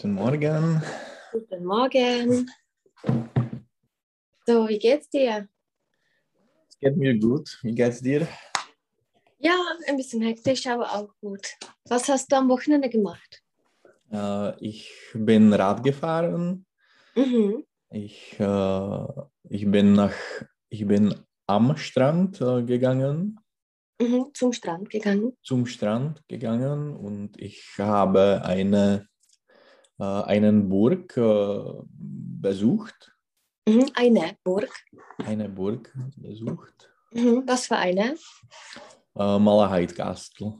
Guten Morgen. Guten Morgen. So, wie geht's dir? Es geht mir gut. Wie geht's dir? Ja, ein bisschen hektisch, aber auch gut. Was hast du am Wochenende gemacht? Äh, ich bin Rad gefahren. Mhm. Ich, äh, ich, bin nach, ich bin am Strand äh, gegangen, Mhm. Zum Strand gegangen. zum Strand gegangen und ich habe eine, äh, einen Burg äh, besucht. Mhm. Eine Burg. Eine Burg besucht. Mhm. Was für eine? Äh, Malahide Castle.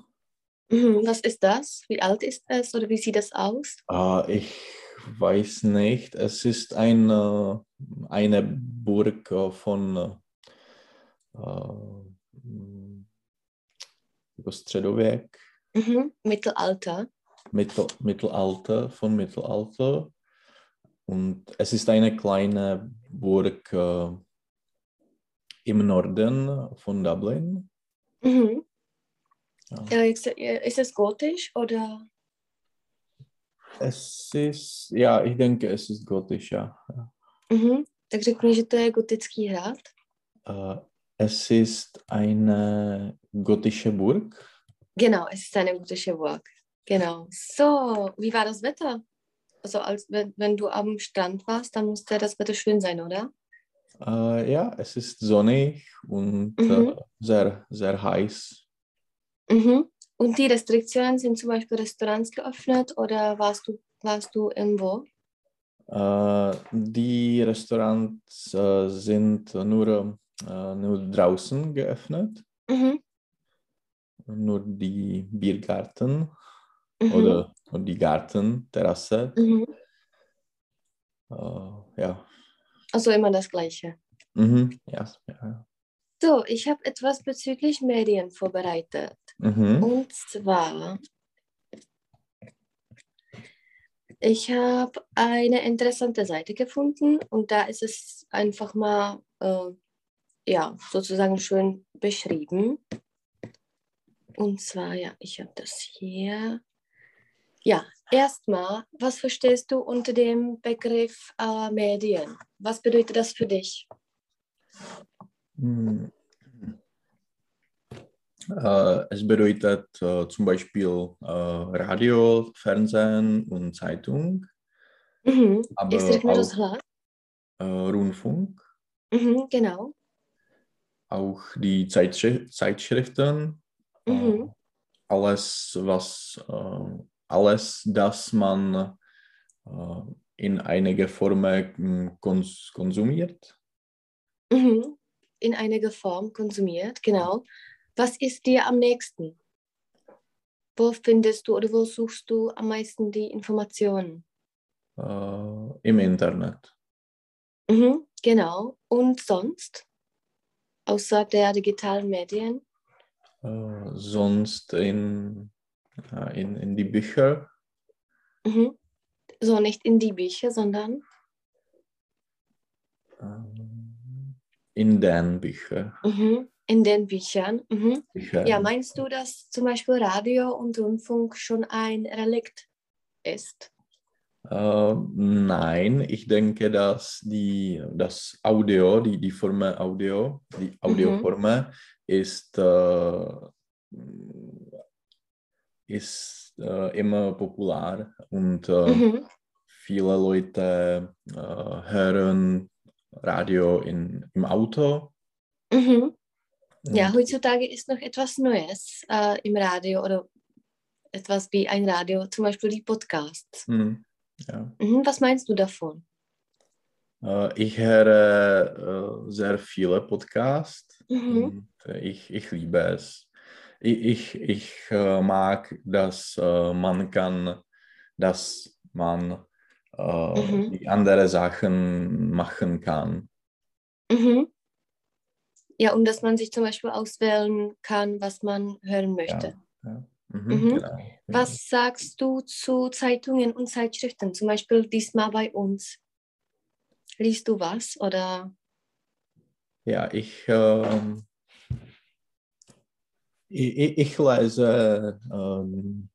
Mhm. Was ist das? Wie alt ist es oder wie sieht das aus? Äh, ich weiß nicht. Es ist eine, eine Burg äh, von äh, über Středověk, Mhm. Mittelalter. Mittel, Mittelalter, von Mittelalter. Und es ist eine kleine Burg äh, im Norden von Dublin. Mhm. Ja. Ja, ist, ist es gotisch oder? Es ist, ja, ich denke, es ist gotisch, ja. Mhm. Tak řekni, že to je gotický hrad. Äh, es ist eine gotische Burg. Genau, es ist eine gotische Burg. Genau. So, wie war das Wetter? Also als wenn, wenn du am Strand warst, dann musste das Wetter schön sein, oder? Äh, ja, es ist sonnig und Mhm. äh, sehr, sehr heiß. Mhm. Und die Restriktionen sind zum Beispiel Restaurants geöffnet oder warst du, warst du irgendwo? Äh, die Restaurants äh, sind nur, äh, nur draußen geöffnet, Mhm. nur die Biergarten Mhm. oder und die Gartenterrasse. Mhm. Äh, ja. Also immer das Gleiche. Mhm. Ja. ja. So, ich habe etwas bezüglich Medien vorbereitet. Mhm. Und zwar, ich habe eine interessante Seite gefunden und da ist es einfach mal, äh, ja, sozusagen schön beschrieben. Und zwar, ja, ich habe das hier. Ja, erstmal, was verstehst du unter dem Begriff äh, Medien? Was bedeutet das für dich? Mhm. Äh, es bedeutet äh, zum Beispiel äh, Radio, Fernsehen und Zeitung, Mhm. aber auch äh, Rundfunk, Mhm, genau. auch die Zeitschri Zeitschriften, äh, Mhm. alles, was, alles, das man äh, in einiger Form kons konsumiert. Mhm. In einiger Form konsumiert, genau. Was ist dir am nächsten? Wo findest du oder wo suchst du am meisten die Informationen? äh, im Internet. Mhm, genau. Und sonst? Außer der digitalen Medien? Äh, sonst in, in, in die Bücher, Mhm. So nicht in die Bücher, sondern äh, in den Büchern. mhm. in den Büchern. Mhm. Bücher. Ja, meinst du, dass zum Beispiel Radio und Rundfunk schon ein Relikt ist? Äh, nein, ich denke, dass die, das Audio, die, die Form Audio, die Audioform ist, äh, ist äh, immer populär und äh, Mhm. viele Leute äh, hören Radio in, im Auto. Mhm. Ja, heutzutage ist noch etwas Neues äh, im Radio oder etwas wie ein Radio, zum Beispiel die Podcasts. Mhm, ja. Mhm, was meinst du davon? Äh, ich höre äh, sehr viele Podcasts Mhm. und ich, ich liebe es. Ich, ich, äh, mag, dass äh, man kann, dass man äh, Mhm. die andere Sachen machen kann. Mhm. Ja, und dass man sich zum Beispiel auswählen kann, was man hören möchte. Ja. Mhm, Mhm. Genau. Was sagst du zu Zeitungen und Zeitschriften? Zum Beispiel diesmal bei uns. Liest du was oder? Ja, ich, ähm, lese ähm,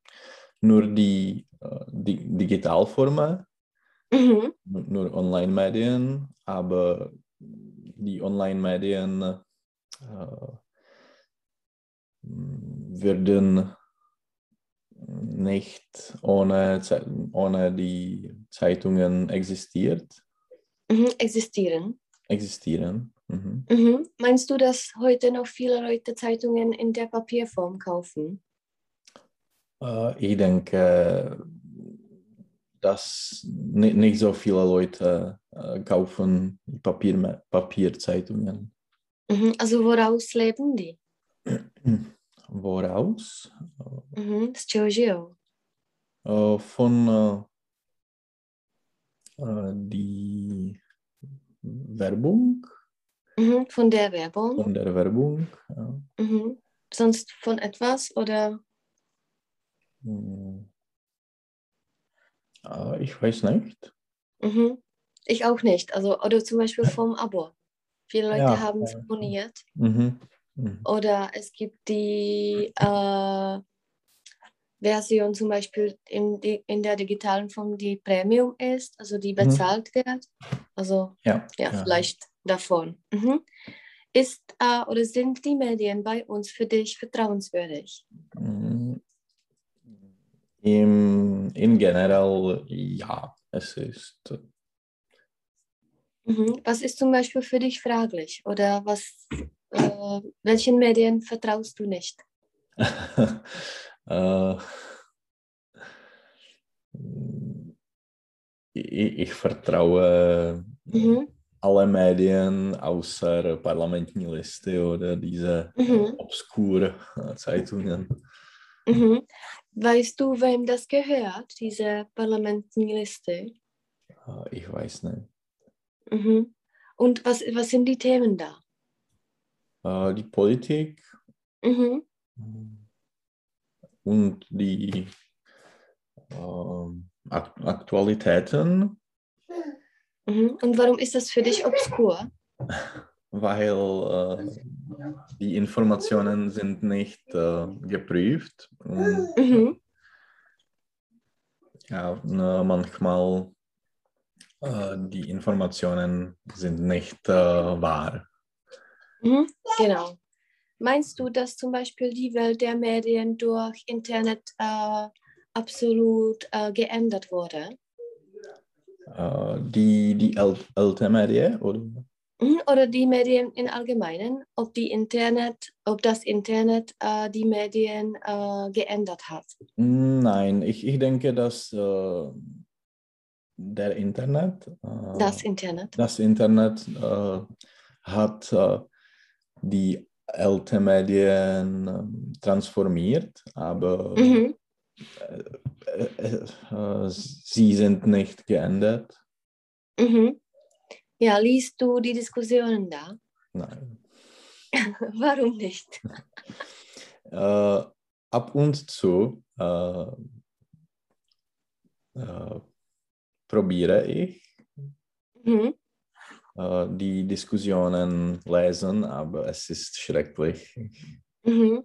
nur die, äh, die Digitalformen, Mhm. nur Online-Medien, aber die Online-Medien äh, würden nicht ohne, ohne die Zeitungen existiert, Mhm. Existieren. existieren. Mhm. Mhm. Meinst du, dass heute noch viele Leute Zeitungen in der Papierform kaufen? Äh, ich denke, dass ni- nicht so viele Leute äh, kaufen Papier, Papierzeitungen. Mhm. Also woraus leben die? Woraus? Mhm. Z žijou? Äh, von äh, äh, die Werbung, Mhm. Von der Werbung? von der Werbung. Ja. Mhm. Sonst von etwas oder? Hm. Ich weiß nicht. Mhm. Ich auch nicht. Also, oder zum Beispiel vom Abo. Viele Leute Ja, haben es abonniert. Mhm. Mhm. Oder es gibt die äh, Version zum Beispiel in, die, in der digitalen Form, die Premium ist, also die bezahlt wird. Also Ja, ja, ja. vielleicht davon. Mhm. Ist äh, oder sind die Medien bei uns für dich vertrauenswürdig? Mm, Im, in general, ja, es ist. Mhm. Was ist zum Beispiel für dich fraglich? Oder was, äh, welchen Medien vertraust du nicht? äh, ich, ich vertraue Mhm. Alle Medien außer parlamentní listy oder diese Mhm. obskure äh, Zeitungen. Mhm. Weißt du, wem das gehört, diese Parlamentenliste? Äh, Ich weiß nicht. Mhm. Und was, was sind die Themen da? Die Politik Mhm. und die ähm, Ak Aktualitäten. Und warum ist das für dich obskur? weil äh, die Informationen sind nicht äh, geprüft und Mhm. ja, ne, manchmal äh, die Informationen sind nicht äh, wahr. Mhm. Genau. Meinst du, dass zum Beispiel die Welt der Medien durch Internet äh, absolut äh, geändert wurde? Äh, die die ältere Medien, oder? Mhm. Oder die Medien im Allgemeinen? Ob, die Internet, ob das Internet äh, die Medien äh, geändert hat? Nein, ich, ich denke, dass äh, der Internet, Das Internet. das Internet hat die ältere Medien transformiert, aber Mhm. Äh, äh, äh, sie sind nicht geändert. Mhm. Ja, liest du die Diskussionen da? Nein. Warum nicht? Äh, ab und zu äh, äh, probiere ich Mhm. die Diskussionen lesen, aber es ist schrecklich. Mhm.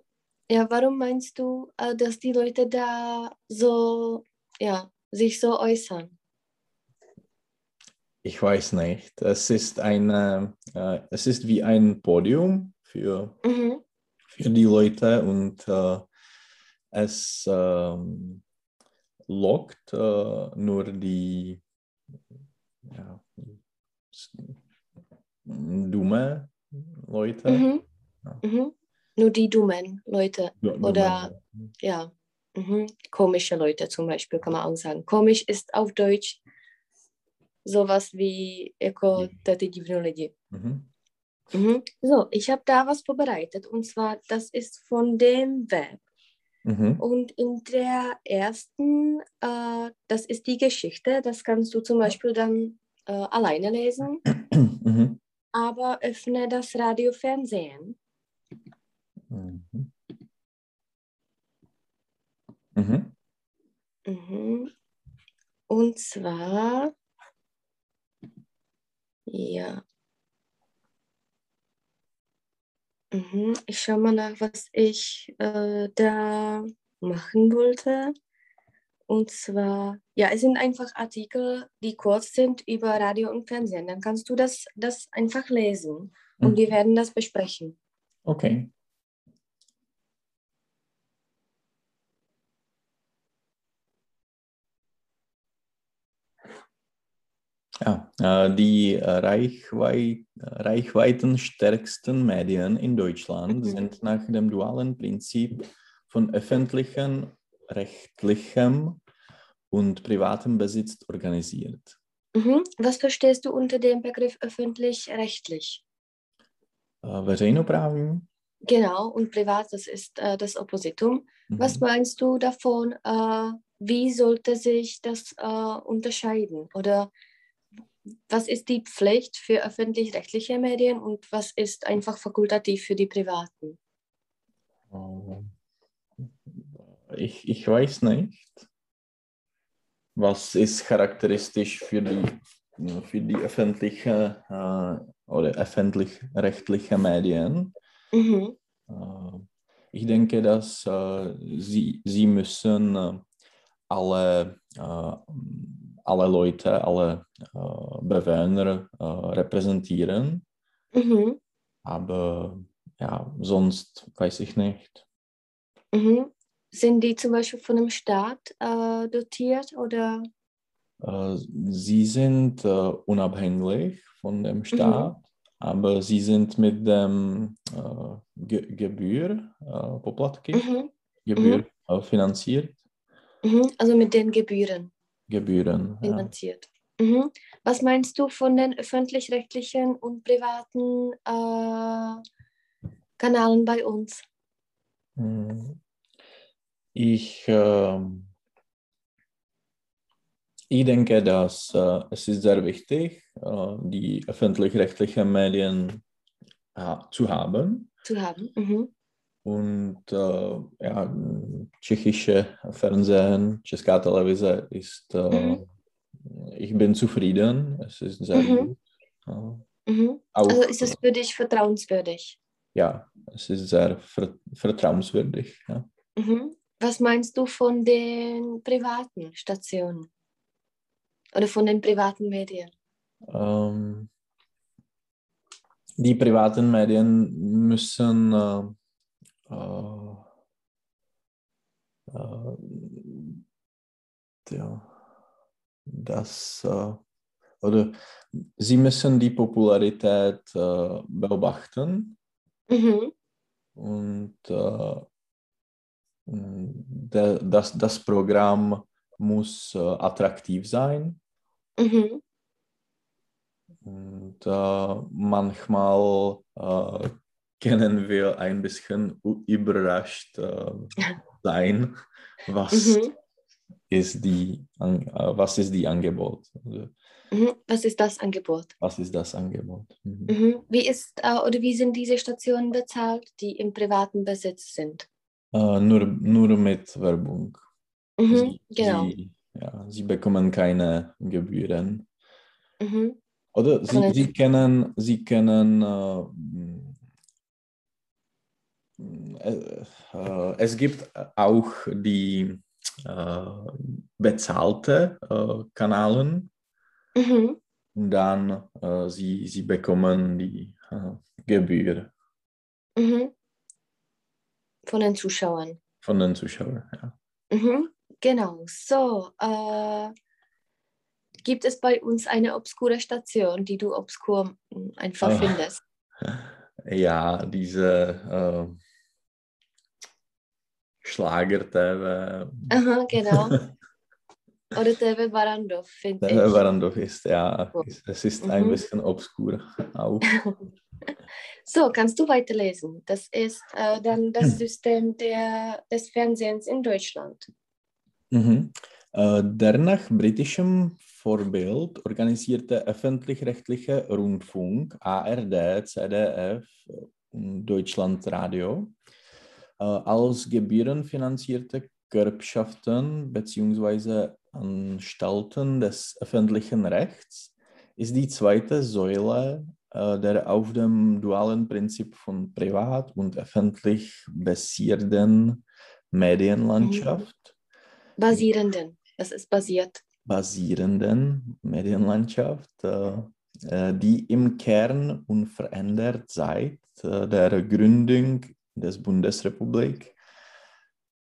Ja, warum meinst du, äh, dass die Leute da so, ja, sich so äußern? Ich weiß nicht. Es ist eine, äh, es ist wie ein Podium für, Mhm. für die Leute und äh, es ähm, lockt äh, nur die ja, dumme Leute. Mhm. Ja. Mhm. Nur die dummen Leute, dumme Oder- Leute. ja. Mhm. Komische Leute zum Beispiel, kann man auch sagen. Komisch ist auf Deutsch sowas wie jako Divný. ty divní lidi. Mhm. Mhm. So, ich habe da was vorbereitet und zwar, das ist von dem Web. Mhm. Und in der ersten, äh, das ist die Geschichte, das kannst du zum Beispiel dann äh, alleine lesen, Mhm. aber öffne das Radio Fernsehen. Mhm. Mhm. Mhm. Und zwar, ja. Mhm. Ich schaue mal nach, was ich äh, da machen wollte. und zwar, ja, es sind einfach Artikel, die kurz sind über Radio und Fernsehen. Dann kannst du das, das einfach lesen und mhm. wir werden das besprechen. Okay. Ja, äh, die äh, Reichweit, reichweitenstärksten Medien in Deutschland mhm. sind nach dem dualen Prinzip von öffentlichem, rechtlichem und privatem Besitz organisiert. Mhm. Was verstehst du unter dem Begriff öffentlich-rechtlich? Äh. Genau, und privat, das ist äh, das Oppositum. Mhm. Was meinst du davon? Äh, wie sollte sich das äh, unterscheiden? Oder was ist die Pflicht für öffentlich-rechtliche Medien und was ist einfach fakultativ für die privaten? Ich, ich weiß nicht. Was ist charakteristisch für die, für die öffentliche äh, oder öffentlich-rechtliche Medien? Mhm. Äh, ich denke, dass äh, sie, sie müssen äh, alle äh, alle Leute, alle äh, Bewohner äh, repräsentieren. Mhm. Aber ja, sonst weiß ich nicht. Mhm. Sind die zum Beispiel von dem Staat äh, dotiert oder? Äh, sie sind äh, unabhängig von dem mhm. Staat, mhm. aber sie sind mit dem äh, Ge Gebühr, Poplatky, mhm. Gebühr mhm. finanziert. Also mit den Gebühren. Gebühren. Finanziert. Ja. Mhm. Was meinst du von den öffentlich-rechtlichen und privaten äh, Kanalen bei uns? Hm. Ich, äh, ich denke, dass äh, es ist sehr wichtig, äh, die öffentlich-rechtlichen Medien äh, zu haben. Zu haben. Mhm. Und äh, ja, tschechische Fernsehen, Česká Televize ist, äh, mhm. ich bin zufrieden, es ist sehr mhm. gut. Ja. Mhm. Auch, also ist es für dich vertrauenswürdig? Ja, es ist sehr ver vertrauenswürdig. Ja. Mhm. Was meinst du von den privaten Stationen oder von den privaten Medien? Ähm, die privaten Medien müssen äh, äh, äh, das äh, oder sie müssen die Popularität äh, beobachten mhm. und äh, de, das, das Programm muss äh, attraktiv sein. Mhm. Und äh, manchmal können wir ein bisschen überrascht äh, sein, was, mhm. ist die, äh, was ist die Angebot. Also, mhm. Was ist das Angebot? Was ist das Angebot? Mhm. mhm. Wie ist äh, oder wie sind diese Stationen bezahlt, die im privaten Besitz sind? Äh, nur, nur mit Werbung. Mhm, sie, genau. Sie, ja, sie bekommen keine Gebühren. Oder sie, sie können, sie können äh, es gibt auch die äh, bezahlte äh, Kanalen. Mhm. Und dann äh, sie, sie bekommen die äh, Gebühr. Mhm. Von den Zuschauern. Von den Zuschauern, ja. Mhm. Genau. So, äh, gibt es bei uns eine obskure Station, die du obskur hm, einfach findest? Ja, diese Schlager-TV. Aha, genau. Oder TV Barandov, finde ich. TV Barandov ist, ja, es ist mhm. ein bisschen obskur auch. so, kannst du weiterlesen. Das ist äh, dann das System der, des Fernsehens in Deutschland. Mhm. Äh, der nach britischem Vorbild organisierte öffentlich-rechtliche Rundfunk, ARD, ZDF und Deutschlandradio als gebührenfinanzierte Gerbschaften bzw. Anstalten des öffentlichen Rechts ist die zweite Säule äh, der auf dem dualen Prinzip von privat und öffentlich basierenden Medienlandschaft. Basierenden. Das ist basiert. Basierenden Medienlandschaft, äh, äh, die im Kern unverändert seit äh, der Gründung des Bundesrepublik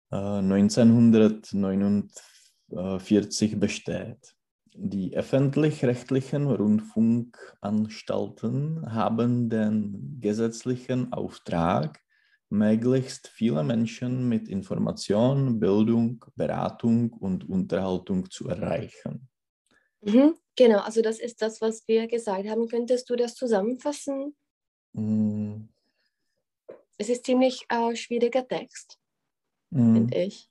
1949 besteht. Die öffentlich-rechtlichen Rundfunkanstalten haben den gesetzlichen Auftrag, möglichst viele Menschen mit Information, Bildung, Beratung und Unterhaltung zu erreichen. Mhm, genau, also das ist das, was wir gesagt haben. Könntest du das zusammenfassen? Mm. Es ist ziemlich äh, schwieriger Text, mm. finde ich.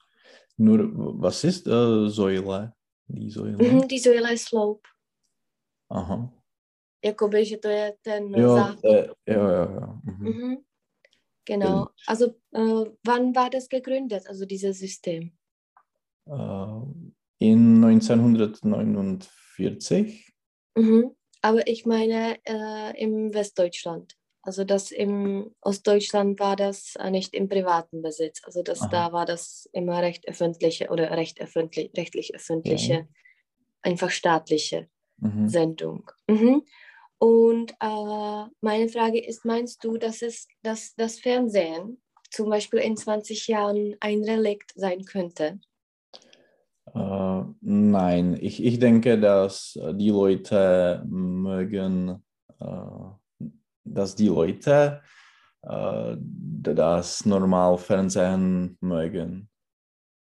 Nur, was ist äh, Säule? Die Säule? Mhm, die Säule je slope. Aha. Jakoby, že to je ten jo, základ. Äh, jo, jo, jo. Mhm. Mhm. Genau. Also äh, wann war das gegründet, also dieses System? Äh, in 1949. Mhm. Aber ich meine äh, im Westdeutschland. Also das im Ostdeutschland war das äh, nicht im privaten Besitz. Also das Aha. da war das immer recht öffentliche oder recht öffentlich, rechtlich öffentliche, ja. einfach staatliche mhm. Sendung. Mhm. Und äh, meine Frage ist, meinst du, dass es dass das Fernsehen zum Beispiel in 20 Jahren ein Relikt sein könnte? Uh, nein, ich, ich denke, dass die Leute mögen uh, dass die Leute äh, das Normalfernsehen mögen.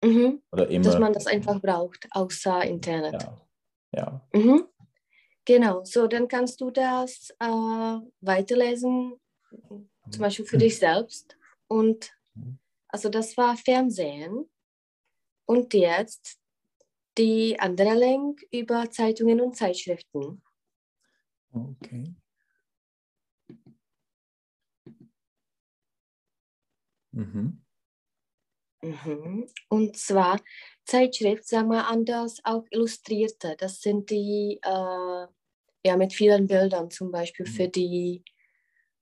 Mhm. Oder immer. Dass man das einfach braucht, außer Internet. Ja. ja. Mhm. Genau, so dann kannst du das äh, weiterlesen, zum Beispiel für dich selbst. Und also das war Fernsehen. Und jetzt die andere Link über Zeitungen und Zeitschriften. Okay. Mhm. Mhm. Und zwar Zeitschrift, sagen wir anders, auch Illustrierte. Das sind die äh, ja mit vielen Bildern zum Beispiel für mhm. die.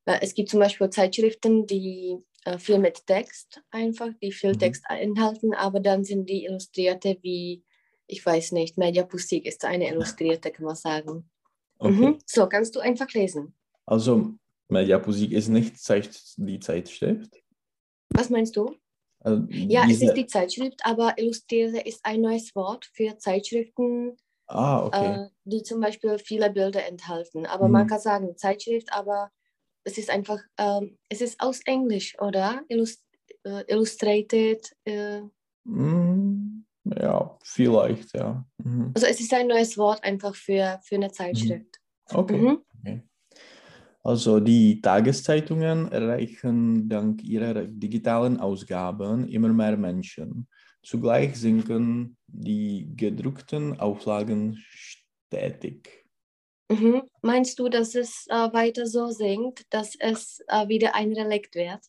Äh, es gibt zum Beispiel Zeitschriften, die äh, viel mit Text einfach, die viel mhm. Text enthalten, aber dann sind die Illustrierte wie, ich weiß nicht, Mediapostik ist eine Illustrierte, kann man sagen. Okay. Mhm. So, kannst du einfach lesen. Also Mediaposik ist nicht die Zeitschrift? Was meinst du? Also ja, es ist die Zeitschrift, aber Illustrierte ist ein neues Wort für Zeitschriften, ah, okay. äh, die zum Beispiel viele Bilder enthalten. Aber hm. man kann sagen Zeitschrift, aber es ist einfach, ähm, es ist aus Englisch, oder? Illust äh, illustrated. Äh. Mm, ja, vielleicht, ja. Mhm. Also es ist ein neues Wort einfach für, für eine Zeitschrift. Okay. Mhm. okay. Also die Tageszeitungen erreichen dank ihrer digitalen Ausgaben immer mehr Menschen. Zugleich sinken die gedruckten Auflagen stetig. Mhm. Meinst du, dass es äh, weiter so sinkt, dass es äh, wieder ein Relikt wird?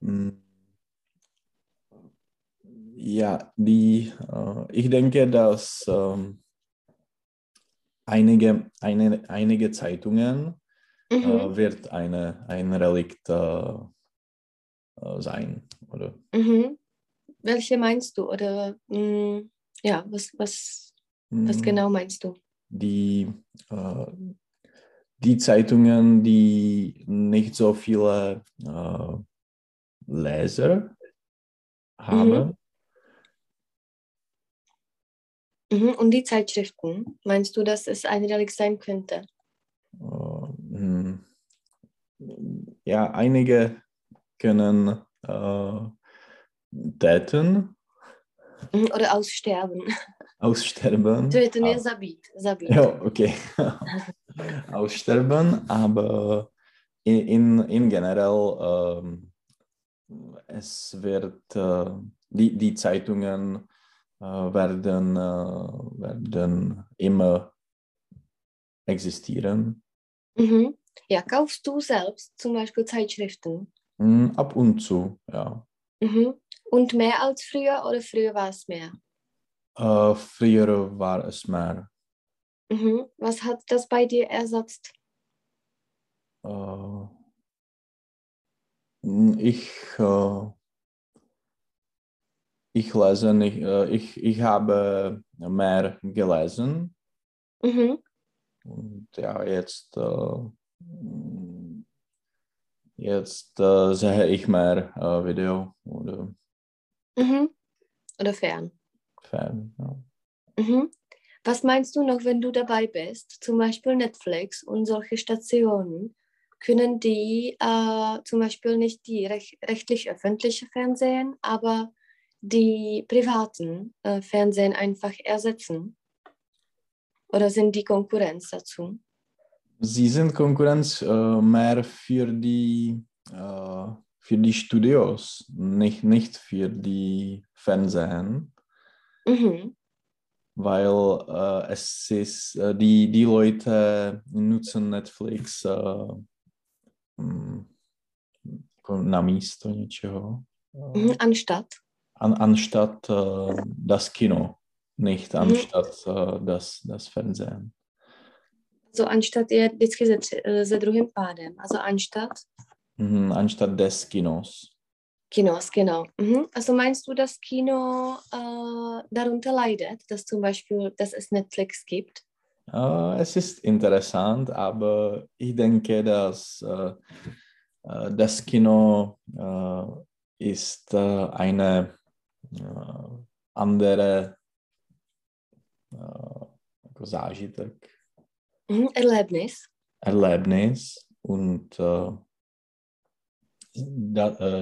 Hm. Ja, die, äh, ich denke, dass ähm, einige, eine, einige Zeitungen äh, mhm. äh, wird eine, ein Relikt äh, äh, sein. Oder? Mhm. Welche meinst du? Oder mh, mm, ja, was, was, was mhm. genau meinst du? Die, äh, die Zeitungen, die nicht so viele äh, Leser haben, mhm. Und die Zeitschriften, meinst du, dass es einjährig sein könnte? Uh, ja, einige können uh, täten. Mhm, oder aussterben. Aussterben. Töten ist Sabit. Sabit. Ja, okay. aussterben, aber in, in generell, ähm, es wird, äh, die, die Zeitungen äh, werden, äh, werden immer existieren. Mhm. Ja, kaufst du selbst zum Beispiel Zeitschriften? Mm, ab und zu, ja. Mhm. Und mehr als früher oder früher war es mehr? Uh, früher war es mehr. Mhm. Was hat das bei dir ersetzt? Uh, ich, uh, ich lese nicht, äh, ich, ich habe mehr gelesen. Mhm. Und ja, jetzt, äh, jetzt äh, sehe ich mehr Video oder, mhm. oder fern. Fern, ja. Mhm. Was meinst du noch, wenn du dabei bist? Zum Beispiel Netflix und solche Stationen. Können die äh, zum Beispiel nicht die rech rechtlich-öffentliche Fernsehen, aber die privaten äh, Fernsehen einfach ersetzen? Oder sind die Konkurrenz dazu? Sie sind Konkurrenz äh, mehr für die, äh, für die Studios, nicht, nicht für die Fernsehen. Mhm weil äh, es ist, äh, die, die Leute nutzen Netflix na místo něčeho. Anstatt? An, anstatt äh, das Kino, nicht mhm. anstatt mhm. das, das Fernsehen. Also anstatt je vždycky se, se druhým pádem, also anstatt? Mhm, anstatt des Kinos. Kinos, genau. Mhm. Also meinst du, dass Kino äh, darunter leidet, dass zum Beispiel, dass es Netflix gibt? Uh, es ist interessant, aber ich denke, dass uh, uh, das Kino ist eine andere zážitek. Mhm, Erlebnis. Erlebnis und äh,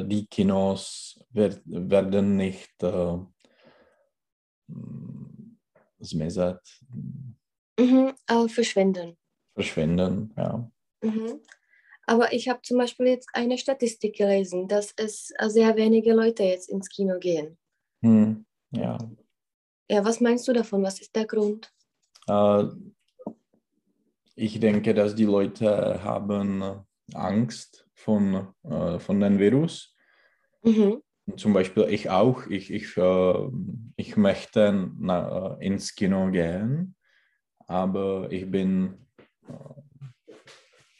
die Kinos werd, werden nicht äh, zmizet. Mhm, aber verschwinden. Verschwinden, ja. Mhm. Aber ich habe zum Beispiel jetzt eine Statistik gelesen, dass es sehr wenige Leute jetzt ins Kino gehen. Hm, ja. Ja, was meinst du davon? Was ist der Grund? Äh, ich denke, dass die Leute haben Angst von, äh, von dem Virus. Mhm. Zum Beispiel ich auch. Ich, ich, äh, ich möchte na, äh, ins Kino gehen, aber ich bin, äh,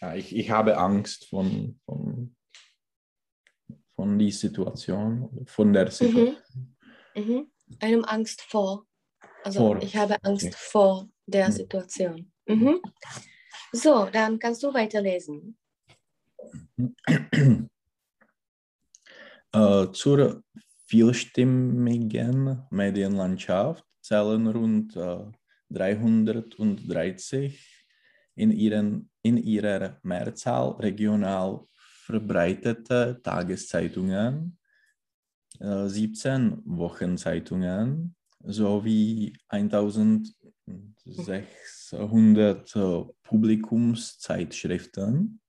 ja, ich, ich habe Angst von, von, von der Situation, von der Situation. Mhm. Mhm. Einem Angst vor. Also vor. ich habe Angst okay. vor der mhm. Situation. Mhm. So, dann kannst du weiterlesen. Äh, zur vielstimmigen Medienlandschaft zählen rund 330 äh, in, ihren, in ihrer Mehrzahl regional verbreitete Tageszeitungen, 17 äh, Wochenzeitungen sowie 1600 Publikumszeitschriften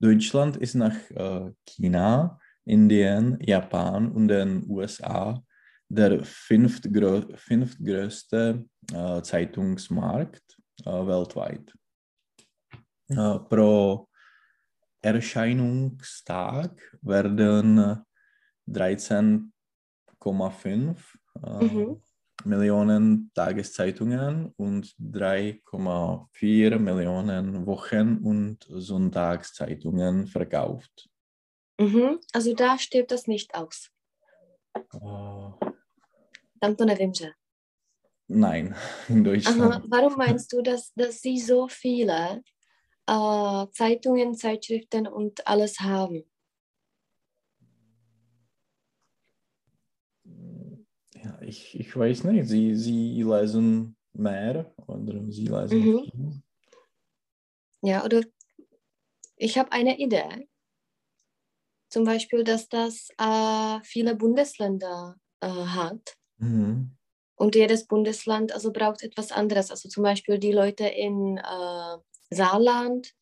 Deutschland ist nach äh, China, Indien, Japan und den USA der fünftgrö fünftgrößte äh, Zeitungsmarkt äh, weltweit. Äh, pro Erscheinungstag werden 13,5 äh, mhm. Millionen Tageszeitungen und 3,4 Millionen Wochen- und Sonntagszeitungen verkauft. Mhm. Also da stirbt das nicht aus. Tam to nevím, že. Nein, in Deutschland. Aha, warum meinst du, dass, dass sie so viele äh, Zeitungen, Zeitschriften und alles haben? ja, ich, ich weiß nicht, sie, sie lesen mehr oder sie lesen mhm. viel. Ja, oder ich habe eine Idee. Zum Beispiel, dass das äh, viele Bundesländer äh, hat. Mhm. Und jedes Bundesland also braucht etwas anderes. Also zum Beispiel die Leute in äh, Saarland,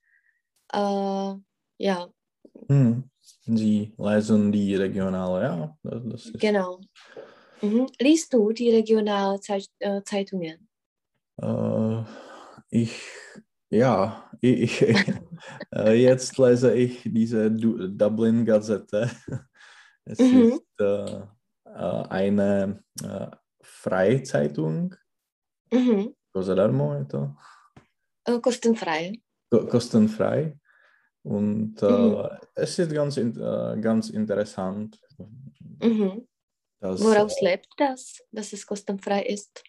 äh, ja. Mhm. Sie lesen die regionale, ja. Das ist genau. Mhm. Liest du die Regionalzeitungen? Äh, ich, ja, ich, äh, jetzt lese ich diese Dublin-Gazette. Es mhm. ist äh, äh eine äh, Freizeitung. Mhm. Cosa? Äh, kostenfrei. Kostenfrei. Und mhm. es ist ganz, ganz interessant. Mhm Das, Woraus lebt das, dass es kostenfrei ist?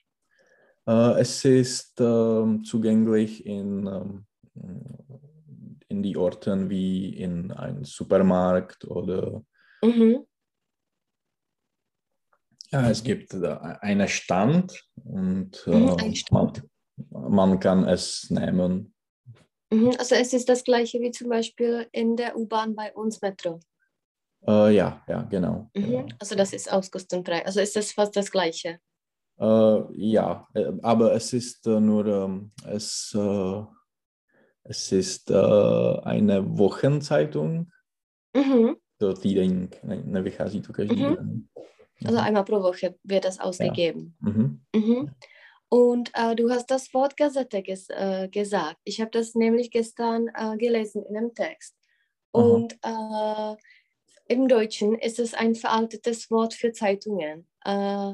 Äh, es ist äh, zugänglich in, äh, in die Orten wie in einem Supermarkt oder mhm. ja, es gibt einen Stand und mhm, ein Stand. Man, man, kann es nehmen. Mhm, also es ist das gleiche wie zum Beispiel in der U-Bahn bei uns Metro. Äh, ja, ja, genau, mhm. genau. Also das ist auskostenfrei. Also ist das fast das Gleiche? Äh, ja, äh, aber es ist äh, nur, ähm, es, äh, es ist eine Wochenzeitung. Mhm. So týdeník, nevychází to každý mhm. den. Also einmal pro Woche wird das ausgegeben. Ja. Mhm. Mhm. Und äh, du hast das Wort Gazette ges äh, gesagt. Ich habe das nämlich gestern äh, gelesen in einem Text. Und im Deutschen ist es ein veraltetes Wort für Zeitungen. Äh,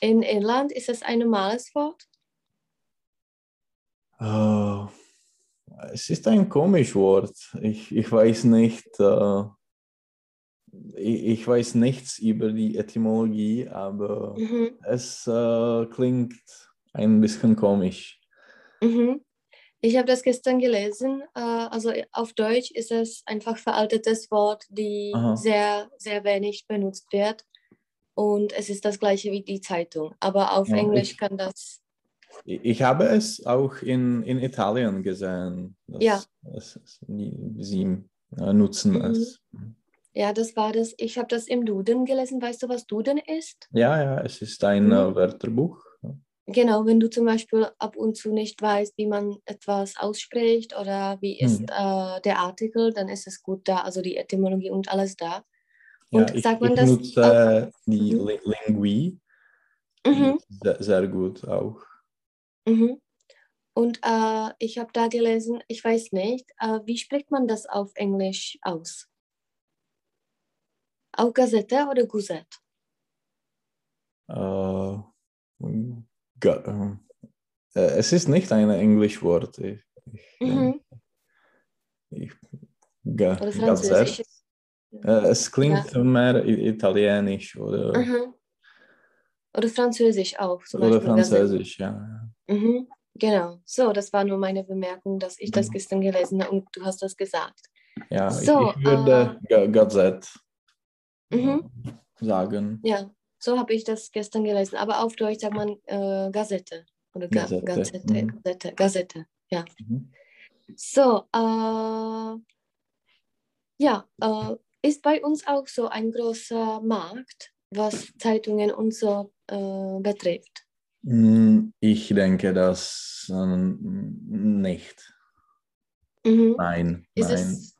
in Irland ist es ein normales Wort? Uh, es ist ein komisches Wort. Ich, ich weiß nicht, uh, ich, ich, weiß nichts über die Etymologie, aber mhm. es uh, klingt ein bisschen komisch. Mhm. Ich habe das gestern gelesen. also auf Deutsch ist es einfach veraltetes Wort, die Aha. sehr, sehr wenig benutzt wird und es ist das gleiche wie die Zeitung. Aber auf ja, Englisch ich, kann das. Ich habe es auch in, in Italien gesehen. ja. Es, sie nutzen mhm. es. Ja, das war das. Ich habe das im Duden gelesen. Weißt du, was Duden ist? Ja, ja, es ist ein äh, mhm. Wörterbuch. Genau, wenn du zum Beispiel ab und zu nicht weißt, wie man etwas ausspricht oder wie ist mhm. äh, der Artikel, dann ist es gut da, also die Etymologie und alles da. Und ja, sagt ich, man ich das nutze auch? die mhm. Lingui mhm. sehr, sehr, gut auch. Mhm. Und äh, ich habe da gelesen, ich weiß nicht, äh, wie spricht man das auf Englisch aus? Auch Gazette oder Gazette? Uh, es ist nicht ein Englischwort. Ich, ich, mhm. ich, ga, Französisch. Gazette. Äh, es klingt ja. mehr italienisch oder. Mhm. Oder Französisch auch. oder Französisch, ja. Mhm. Genau. So, das war nur meine Bemerkung, dass ich das mhm. gestern gelesen habe und du hast das gesagt. Ja, so, ich, ich würde äh, Gazette mhm. sagen. Ja, so habe ich das gestern gelesen. Aber auf Deutsch sagt man äh, Gazette. Oder Ga Gazette. Gazette, mhm. Gazette, Gazette, ja. Mhm. So, äh, ja, äh, ist bei uns auch so ein großer Markt, was Zeitungen und so äh, betrifft? Hm, ich denke das äh, nicht. Mhm. Nein, ist nein. Es,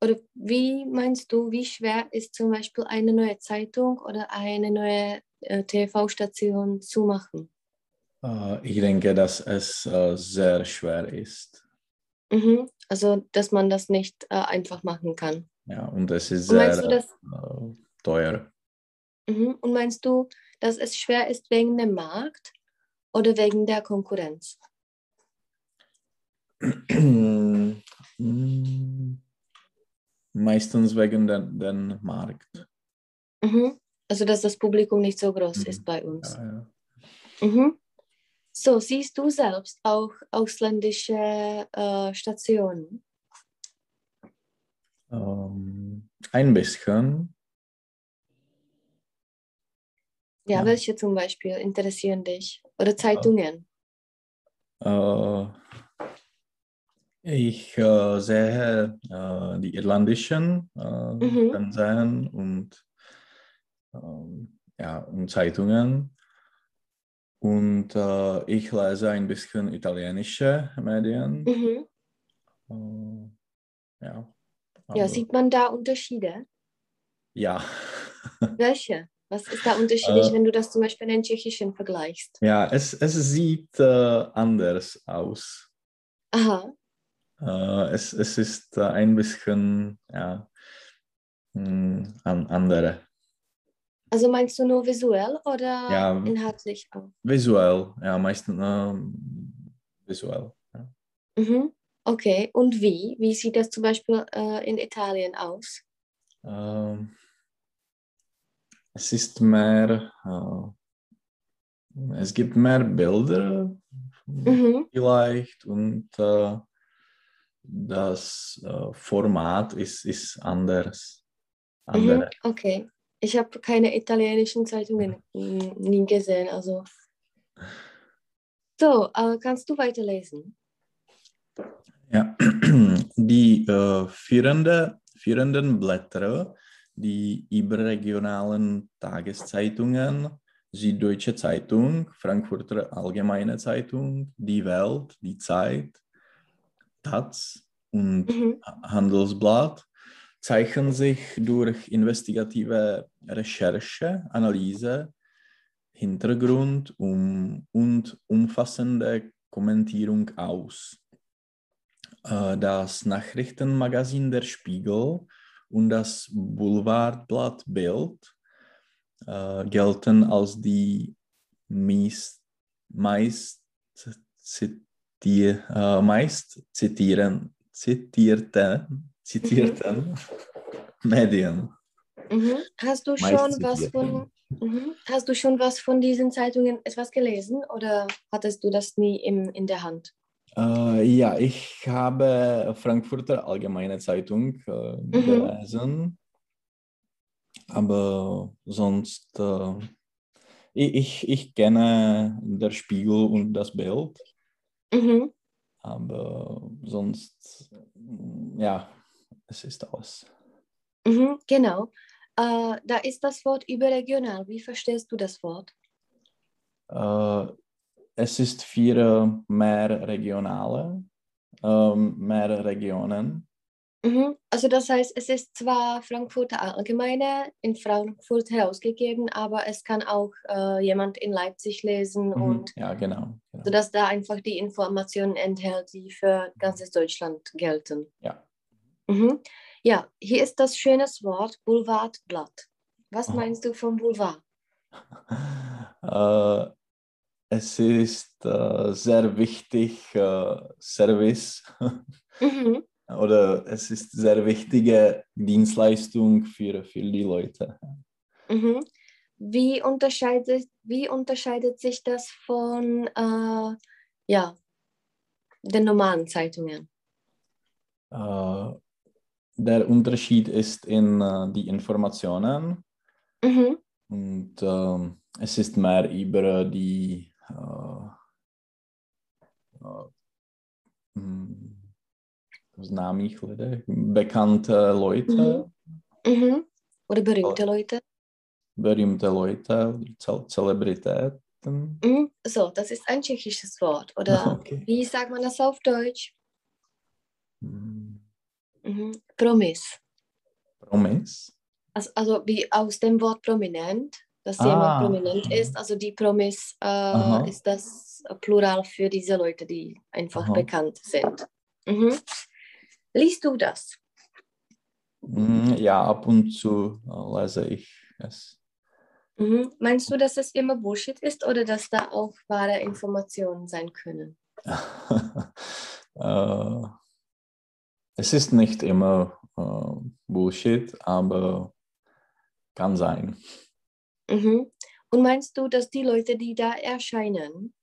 oder wie meinst du, wie schwer ist zum Beispiel eine neue Zeitung oder eine neue äh, TV-Station zu machen? Uh, ich denke, dass es uh, sehr schwer ist. Mhm. Also, dass man das nicht uh, einfach machen kann. Ja, und es ist sehr das, äh, teuer. Mhm. Und meinst du, dass es schwer ist wegen dem Markt oder wegen der Konkurrenz? Meistens wegen dem Markt. Mhm. Also, dass das Publikum nicht so groß mhm. ist bei uns. Ja, ja. Mhm. So, siehst du selbst auch ausländische äh, Stationen? Ähm, ein bisschen. Ja, ja, welche zum Beispiel interessieren dich? Oder Zeitungen? Äh, ich äh, sehe äh, die irlandischen äh, mhm. Fernsehen und, ähm, ja, und Zeitungen. Und äh, ich lese ein bisschen italienische Medien. Mhm. Äh, ja. Ja, also sieht man da Unterschiede? Ja. Welche? Was ist da unterschiedlich, äh, wenn du das zum Beispiel in den Tschechischen vergleichst? Ja, es, es sieht äh, anders aus. Aha. Äh, es, es ist äh, ein bisschen ja, mh, hm, andere. Also meinst du nur visuell oder ja, inhaltlich auch? Visuell, ja, meistens ähm, visuell. Ja. Mhm. Okay, und wie? Wie sieht das zum Beispiel äh, in Italien aus? Ähm, es ist mehr, äh, es gibt mehr Bilder mhm. vielleicht und äh, das äh, Format ist, ist anders. Mhm, okay. Ich habe keine italienischen Zeitungen nie gesehen. Also. So, äh, kannst du weiterlesen? Ja, die äh, führende, führenden Blätter, die überregionalen Tageszeitungen, Süddeutsche Zeitung, Frankfurter Allgemeine Zeitung, Die Welt, Die Zeit, Taz und mhm. Handelsblatt zeichnen sich durch investigative Recherche, Analyse, Hintergrund um, und umfassende Kommentierung aus. Äh, das Nachrichtenmagazin Der Spiegel und das Boulevardblatt Bild äh, gelten als die meist, meist, zitier, äh, meist zitieren, zitierten, zitierten mhm. Medien. Mhm. Hast du schon was von mhm. Hast du schon was von diesen Zeitungen etwas gelesen oder hattest du das nie im, in der Hand? Uh, ja, ich habe Frankfurter Allgemeine Zeitung uh, mhm. gelesen, aber sonst, uh, ich, ich kenne der Spiegel und das Bild, mhm. aber sonst, ja, es ist alles. Mhm, genau, da ist das Wort überregional. Wie verstehst du das Wort? es ist für mehr regionale, ähm, mehr Regionen. Mhm. Also das heißt, es ist zwar Frankfurter Allgemeine in Frankfurt herausgegeben, aber es kann auch äh, jemand in Leipzig lesen mhm. und ja, genau, genau. sodass da einfach die Informationen enthält, die für ganzes Deutschland gelten. Ja. Mhm. Ja, hier ist das schöne Wort Boulevardblatt. Was meinst du vom Boulevard? äh, es ist äh, sehr wichtig, äh, Service mhm. Oder es ist sehr wichtige Dienstleistung für, für die Leute. Mhm. Wie, unterscheidet, wie unterscheidet sich das von äh, ja, den normalen Zeitungen? Äh, der Unterschied ist in äh, die Informationen mhm. und ähm, es ist mehr über die známých lidech, bekannte Leute. Mhm. Oder berühmte Leute. Berühmte Leute, Zelebritäten. Mhm. So, das ist ein tschechisches Wort. Oder okay. wie sagt man das auf Deutsch? Mhm. Mhm. Promis. Promis? Also, also wie aus dem Wort prominent dass ah. jemand prominent ist. Also die Promis äh, ist das Plural für diese Leute, die einfach Aha. bekannt sind. Mhm. Liest du das? Mm, ja, ab und zu äh, lese ich es. Mhm. Meinst du, dass es immer Bullshit ist oder dass da auch wahre Informationen sein können? äh, es ist nicht immer äh, Bullshit, aber kann sein. Mhm. Und meinst du, dass die Leute, die da erscheinen,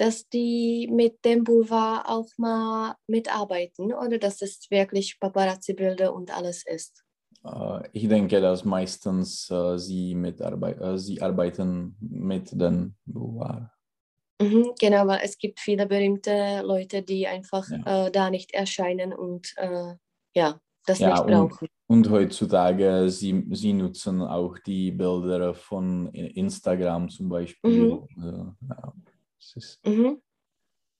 dass die mit dem Boulevard auch mal mitarbeiten oder dass es wirklich Paparazzi-Bilder und alles ist? Uh, ich denke, dass meistens uh, sie, mitarbeit uh, sie arbeiten mit dem Boulevard. Mhm, genau, weil es gibt viele berühmte Leute, die einfach ja. da nicht erscheinen und ja, das ja, nicht brauchen. Und, und, heutzutage, sie, sie nutzen auch die Bilder von Instagram zum Beispiel. Mhm. Ja, mhm.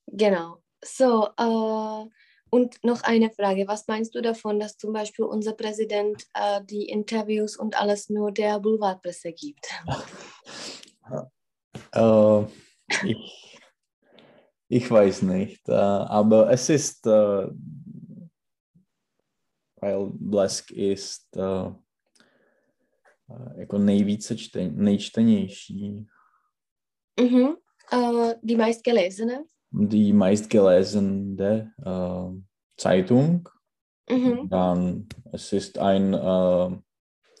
Genau. So, äh, und noch eine Frage. Was meinst du davon, dass zum Beispiel unser Präsident äh, die Interviews und alles nur der Boulevardpresse gibt? äh, ich, ich weiß nicht, äh, aber es ist äh, weil Blesk ist uh, jako nejvíce čten, nejčtenější. Mhm. Uh, die meistgelesene? Die meistgelesene uh, Zeitung. Mhm. Dann es ist ein uh,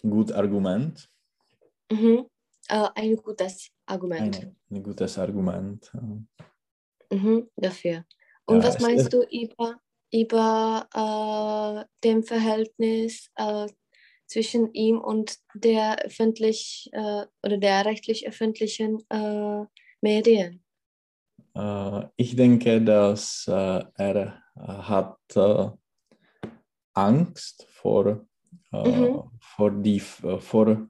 gut Argument. Mhm. Äh, ein gutes Argument. Ein, ein gutes Argument. Mhm, dafür. Und Ja, was meinst du über, über äh, dem Verhältnis äh, zwischen ihm und der öffentlich äh, oder der rechtlich öffentlichen äh, Medien? Äh, ich denke, dass äh, er äh, hat Angst vor, Mhm. vor, die, vor,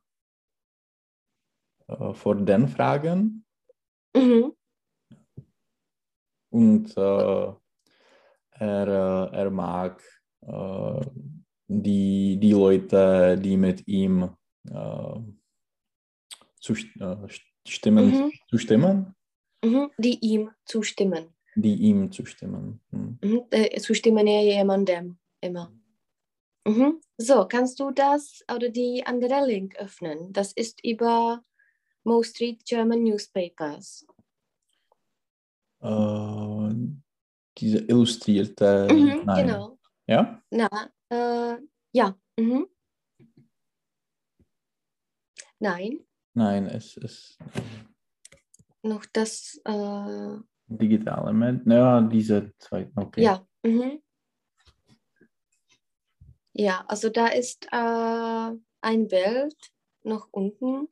vor den Fragen Mhm. und er, er mag die, die Leute, die mit ihm äh, zu, äh, stimmen, Mhm. zustimmen, Mhm. Die ihm zustimmen. die ihm zustimmen. Hm. Mhm. Äh, zustimmen ja jemandem immer. Mhm. So, kannst du das oder die andere Link öffnen? Das ist über Most Street German Newspapers. Äh, diese illustrierte, Mhm, nein. genau. Ja? Na, äh, ja. Mhm. Nein, Nein, es ist noch das, äh, digitale Med. Ja, diese zwei. Okay. ja. Mhm. Ja, also da ist äh, ein Bild noch unten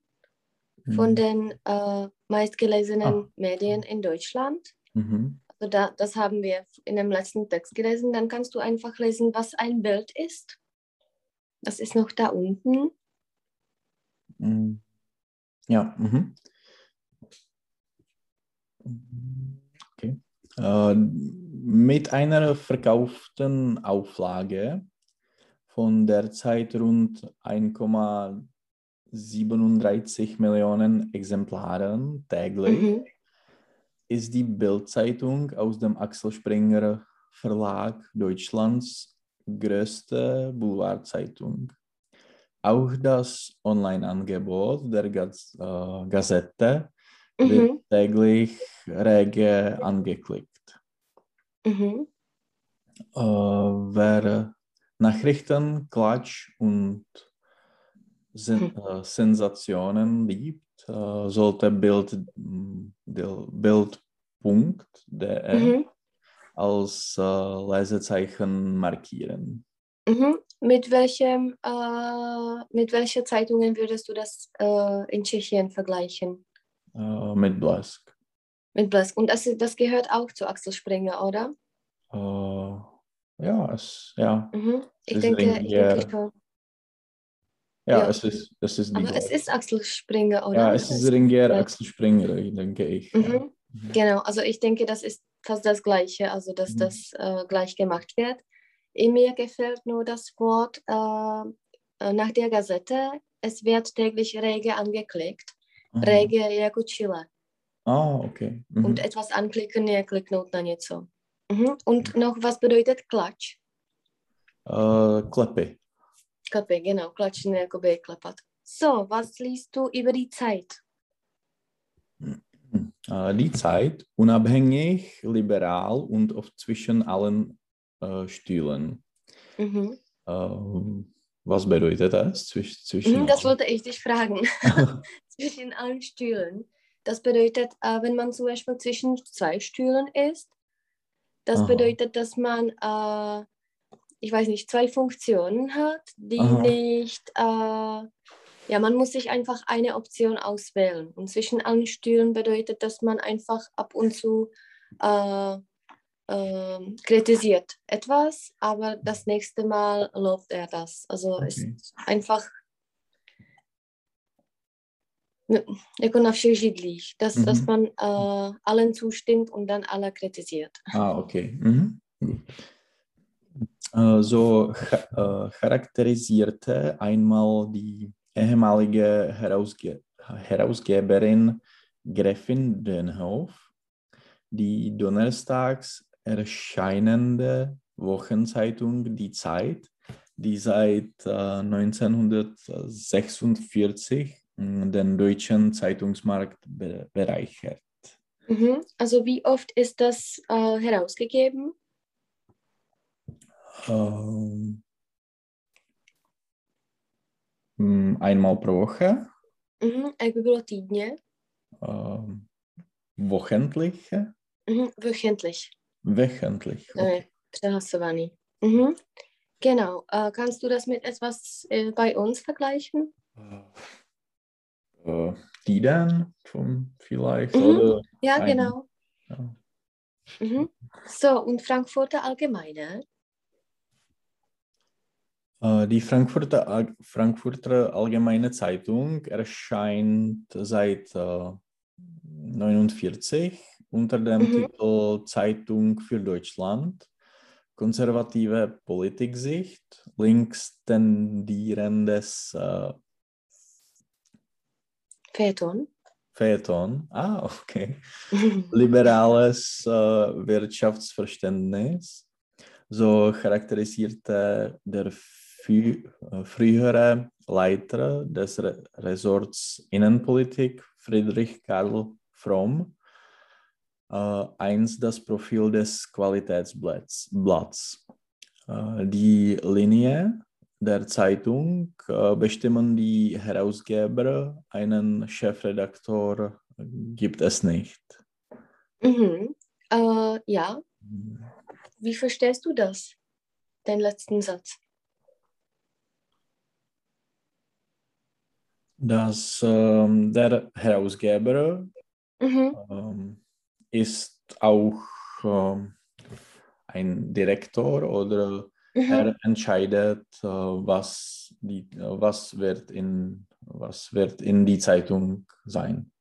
von Mhm. den äh, meistgelesenen Ah. Medien in Deutschland. Mhm. Also da, das haben wir in dem letzten Text gelesen. Dann kannst du einfach lesen, was ein Bild ist. Das ist noch da unten. Mhm. Ja. Mhm. Okay. Äh, mit einer verkauften Auflage von derzeit rund 1,37 Millionen Exemplaren täglich Mhm. ist die Bild-Zeitung aus dem Axel Springer Verlag Deutschlands größte Boulevardzeitung. Auch das Online-Angebot der Gaz äh, Gazette wird Mhm. täglich rege angeklickt. Mhm. Äh, wer Nachrichten, Klatsch und Sen äh, Sensationen liebt, äh, sollte Bild, m, del- Bild.de Mhm. als äh, Lesezeichen markieren. Mhm. Mit welchem, äh, mit welcher Zeitungen würdest du das äh, in Tschechien vergleichen? Äh, mit Blask. Mit Blask. Und das, das gehört auch zu Axel Springer, oder? Äh, ja, es, ja, Mhm. Ich, ist denke, ich denke schon. ja, Ja. es ist, es ist die Aber es gleiche. ist Axel Springer, oder? Ja, es ist Ringer. Axel Springer, denke ich. Ja. Mhm. Genau, also ich denke, das ist fast das Gleiche, also dass Mhm. das äh, gleich gemacht wird. In mir gefällt nur das Wort äh, äh, nach der Gazette, es wird täglich rege angeklickt. Aha. Rege jako chile. Ah, okay. Mhm. Und etwas anklicken je kliknout na něco. Mhm. Und noch, was bedeutet Klatsch? Äh, Klepy. Klepy, genau, klatschen jakoby klepat. So, was liest du über die Zeit? Äh, die Zeit, unabhängig, liberal und oft zwischen allen äh, Stühlen. Mhm. Ähm, was bedeutet das? Zwisch, zwischen Mhm, das wollte ich dich fragen. zwischen allen Stühlen. Das bedeutet, äh, wenn man zum Beispiel zwischen zwei Stühlen ist, das Aha. bedeutet, dass man, äh, ich weiß nicht, zwei Funktionen hat, die Aha. nicht, äh, ja, man muss sich einfach eine Option auswählen. Und zwischen allen Stühlen bedeutet, dass man einfach ab und zu äh, ähm, kritisiert etwas, aber das nächste Mal lobt er das. Also Okay. ist einfach ne- jako na všech židlích, dass, Mhm. dass man äh, allen zustimmt und dann alle kritisiert. Ah, okay. Mhm. Äh, so äh, charakterisierte einmal die ehemalige Herausge Herausgeberin Gräfin Dönhoff die donnerstags erscheinende Wochenzeitung Die Zeit, die seit äh, 1946 mh, den deutschen Zeitungsmarkt be bereichert. Mhm. Also wie oft ist das äh, herausgegeben? Ähm, mh, einmal pro Woche. Mhm. Jak by bylo týdně? Uh, wochentlich? Mhm. Wöchentlich. Wöchentlich. Okay. Přehlasovaný. Mhm. Genau. Uh, kannst du das mit etwas uh, bei uns vergleichen? Uh, Tiden vom vielleicht Mhm. oder Ja, ein- genau. ja. Mhm. So, und Frankfurter Allgemeine? Äh, Die Frankfurter, Frankfurter Allgemeine Zeitung erscheint seit äh, 49 unter dem Mhm. Titel Zeitung für Deutschland. Konservative Politiksicht, links tendierendes äh, Phaeton? Feuilleton. Ah, okay. liberales äh, Wirtschaftsverständnis. So charakterisierte der fü äh, frühere Leiter des Re Resorts Innenpolitik, Friedrich Karl Fromm, äh, einst das Profil des Qualitätsblatts. Blatts. Äh, die Linie der Zeitung äh, bestimmen die Herausgeber, einen Chefredaktor gibt es nicht. Mhm. Äh, ja, wie verstehst du das? Den letzten Satz. dass ähm, der Herausgeber Mhm. ähm, ist auch ähm, ein Direktor oder Mhm. er entscheidet, äh, was, die, äh, was, wird in, was wird in die Zeitung sein.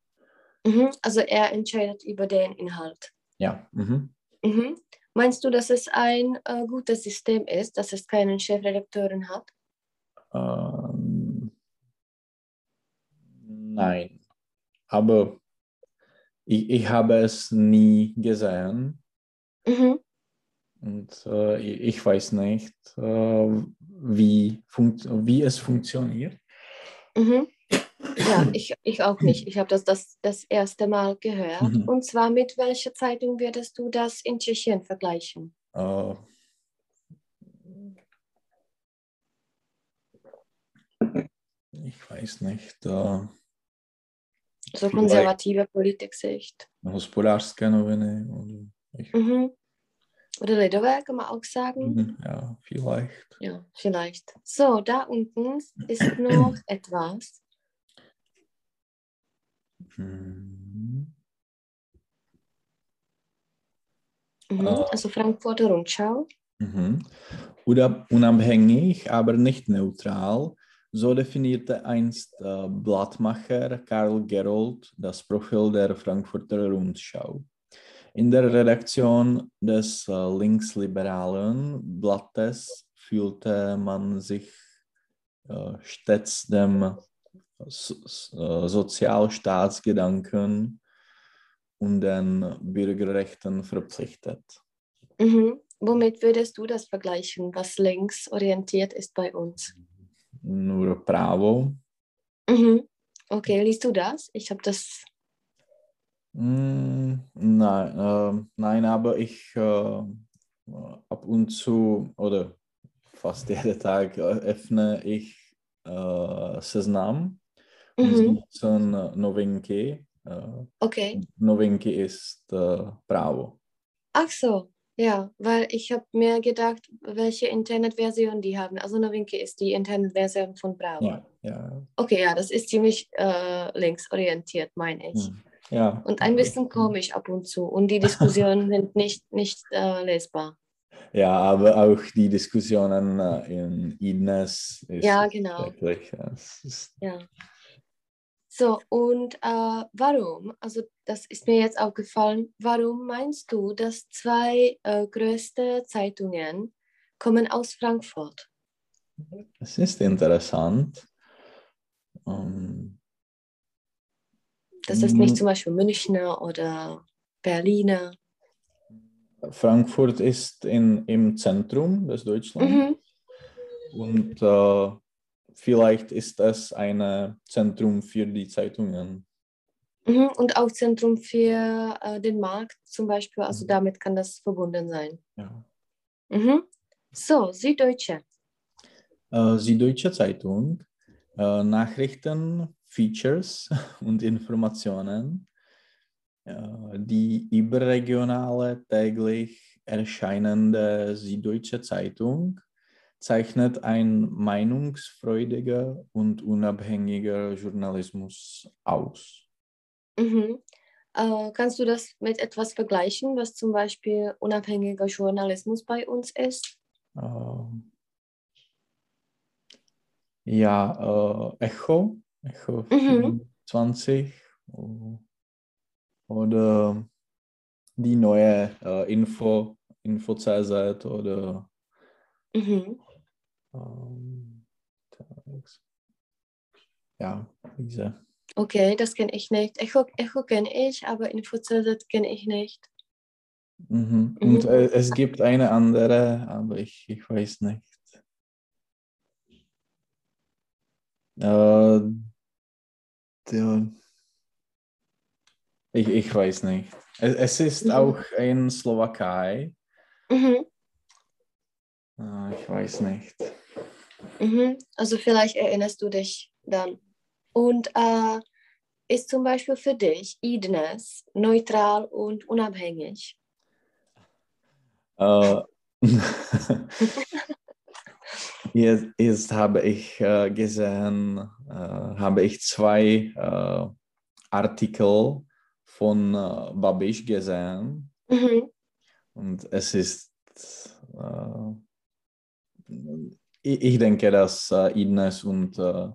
Mhm. Also er entscheidet über den Inhalt. Ja. Mhm. Mhm. Meinst du, dass es ein äh, gutes System ist, dass es keinen Chefredakteuren hat? Ähm, nein, aber ich, ich habe es nie gesehen. Mhm. Und äh, ich weiß nicht, äh, wie, wie es funktioniert. Mhm. Ja, ich, ich auch nicht. Ich habe das, das das erste Mal gehört. Mhm. Und zwar mit welcher Zeitung würdest du das in Tschechien vergleichen? Äh, ich weiß nicht. Äh, So konservative Politiksicht. hospodářské noviny. Mhm. Oder Lidové, kann man auch sagen. Mhm, ja, vielleicht. Ja, vielleicht. So, da unten ist noch etwas. Mhm. Mhm. Ah. Also Frankfurter Rundschau. Mhm. Oder unabhängig, aber nicht neutral. So definierte einst äh, Blattmacher Karl Gerold das Profil der Frankfurter Rundschau. In der Redaktion des äh, linksliberalen Blattes fühlte man sich äh, stets dem so Sozialstaatsgedanken und den Bürgerrechten verpflichtet. Mhm. Womit würdest du das vergleichen, was linksorientiert ist bei uns? Nur Bravo. Mhm. Okay, liest du das? Ich habe das. Mm, nein, äh, nein, aber ich äh, ab und zu oder fast jeden Tag äh, öffne ich äh, Seznam und Mhm. nutzen äh, Novinky. Äh, Okay. Novinky ist äh, Bravo. Ach so, ja, weil ich habe mir gedacht, welche Internetversion die haben. Also Novinky ist die Internetversion von Bravo. Ja, ja. Okay, ja, das ist ziemlich äh, linksorientiert, meine ich. hm, ja. Und ein bisschen komisch ab und zu. Und die Diskussionen sind nicht, nicht äh, lesbar. Ja, aber auch die Diskussionen äh, in Idnes ist Ja, genau. wirklich. ja, es ist, Ja. So, und äh, warum, also das ist mir jetzt aufgefallen, warum meinst du, dass zwei äh, größte Zeitungen kommen aus Frankfurt? es ist interessant. Ähm, Das ist nicht Mm. zum Beispiel Münchner oder Berliner. Frankfurt ist in, im Zentrum des Deutschlands Mhm. und äh, vielleicht ist es ein Zentrum für die Zeitungen. Mhm. Und auch Zentrum für äh, den Markt zum Beispiel, also Mhm. damit kann das verbunden sein. Ja. Mhm. So, Süddeutsche. Äh, Süddeutsche Zeitung, äh, Nachrichten Features und Informationen. Die überregionale täglich erscheinende Süddeutsche Zeitung zeichnet ein meinungsfreudiger und unabhängiger Journalismus aus. Mhm. Äh, kannst du das mit etwas vergleichen, was zum Beispiel unabhängiger Journalismus bei uns ist? Ähm, ja, äh, Echo, Echo Mhm. 20 oder die neue äh, Info, Info.cz oder Mhm. Ähm, ja, diese. Okay, das kenne ich nicht. Echo, Echo kenne ich, aber Info.cz kenne ich nicht. Mhm. Mhm. Und äh, es gibt eine andere, aber ich, ich weiß nicht. Äh, der, ich, ich weiß nicht. Es, es ist Mhm. auch in Slowakei. Mhm. Äh, ich weiß nicht. Mhm. Also vielleicht erinnerst du dich dann. Und äh, ist zum Beispiel für dich IDNES neutral und unabhängig? Äh, jetzt, jetzt habe ich äh, gesehen, äh, habe ich zwei äh, Artikel von äh, Babiš gesehen Mhm. und es ist, äh, ich, denke, dass äh, Idnes und äh,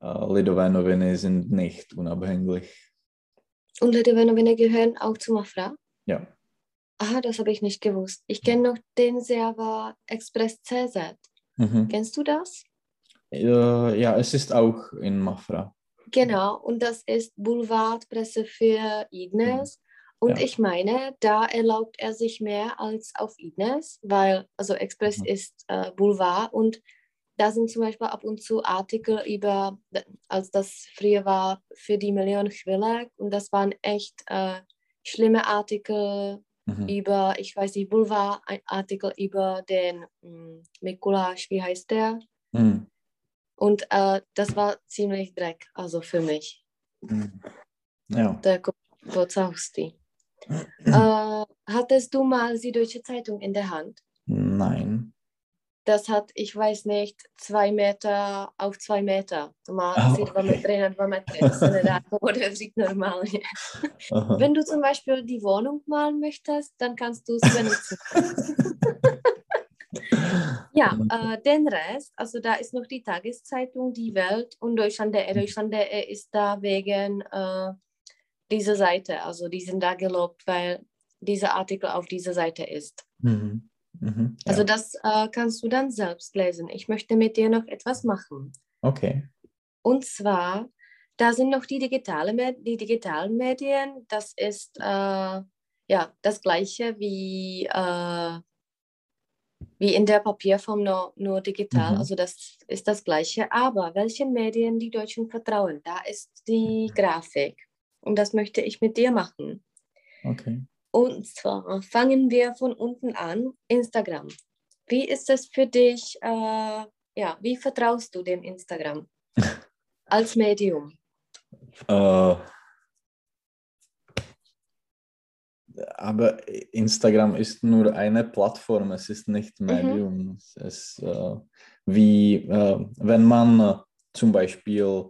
äh, Lidové noviny sind nicht unabhängig. Und Lidové Noviny gehören auch zu Mafra? Ja. Aha, das habe ich nicht gewusst. Ich kenne noch den Server Express.cz. Mhm. Kennst du das? Äh, ja, es ist auch in Mafra. Genau, und das ist Boulevardpresse für Ignes. Und Ja. ich meine, da erlaubt er sich mehr als auf Ignes, weil also Express Mhm. ist äh, Boulevard und da sind zum Beispiel ab und zu Artikel über, als das früher war, für die Million Chwilek und das waren echt äh, schlimme Artikel Mhm. über, ich weiß nicht, Boulevard-Artikel über den mh, Mikuláš, wie heißt der? Mhm. Und äh, das war ziemlich Dreck, also für mich. Mhm. Ja. Docela hustý. Äh, hattest du mal die Deutsche Zeitung in der Hand? Nein. Das hat, ich weiß nicht, zwei Meter auf zwei Meter. Má asi dva okay. metry na dva metry. To se nedá normálně. Aha. Wenn du zum Beispiel die Wohnung malen möchtest, dann kannst du es benutzen. Ja, äh, den Rest, also da ist noch die Tageszeitung Die Welt und Deutschland.de. Deutschland.de ist da wegen äh, dieser Seite. Also die sind da gelobt, weil dieser Artikel auf dieser Seite ist. Mhm. Mhm. Ja. Also das äh, kannst du dann selbst lesen. Ich möchte mit dir noch etwas machen. okay. Und zwar, da sind noch die, digitale, die digitalen Medien. Das ist äh, ja das gleiche wie, äh, wie in der Papierform, nur, nur digital. Mhm. Also das ist das gleiche. Aber welchen Medien die Deutschen vertrauen, da ist die Grafik. Und das möchte ich mit dir machen. Okay. Und zwar fangen wir von unten an. Instagram. Wie ist es für dich? Äh, ja, wie vertraust du dem Instagram als Medium? Äh, aber Instagram ist nur eine Plattform, es ist nicht Medium. Es ist äh, wie, äh, wenn man äh, zum Beispiel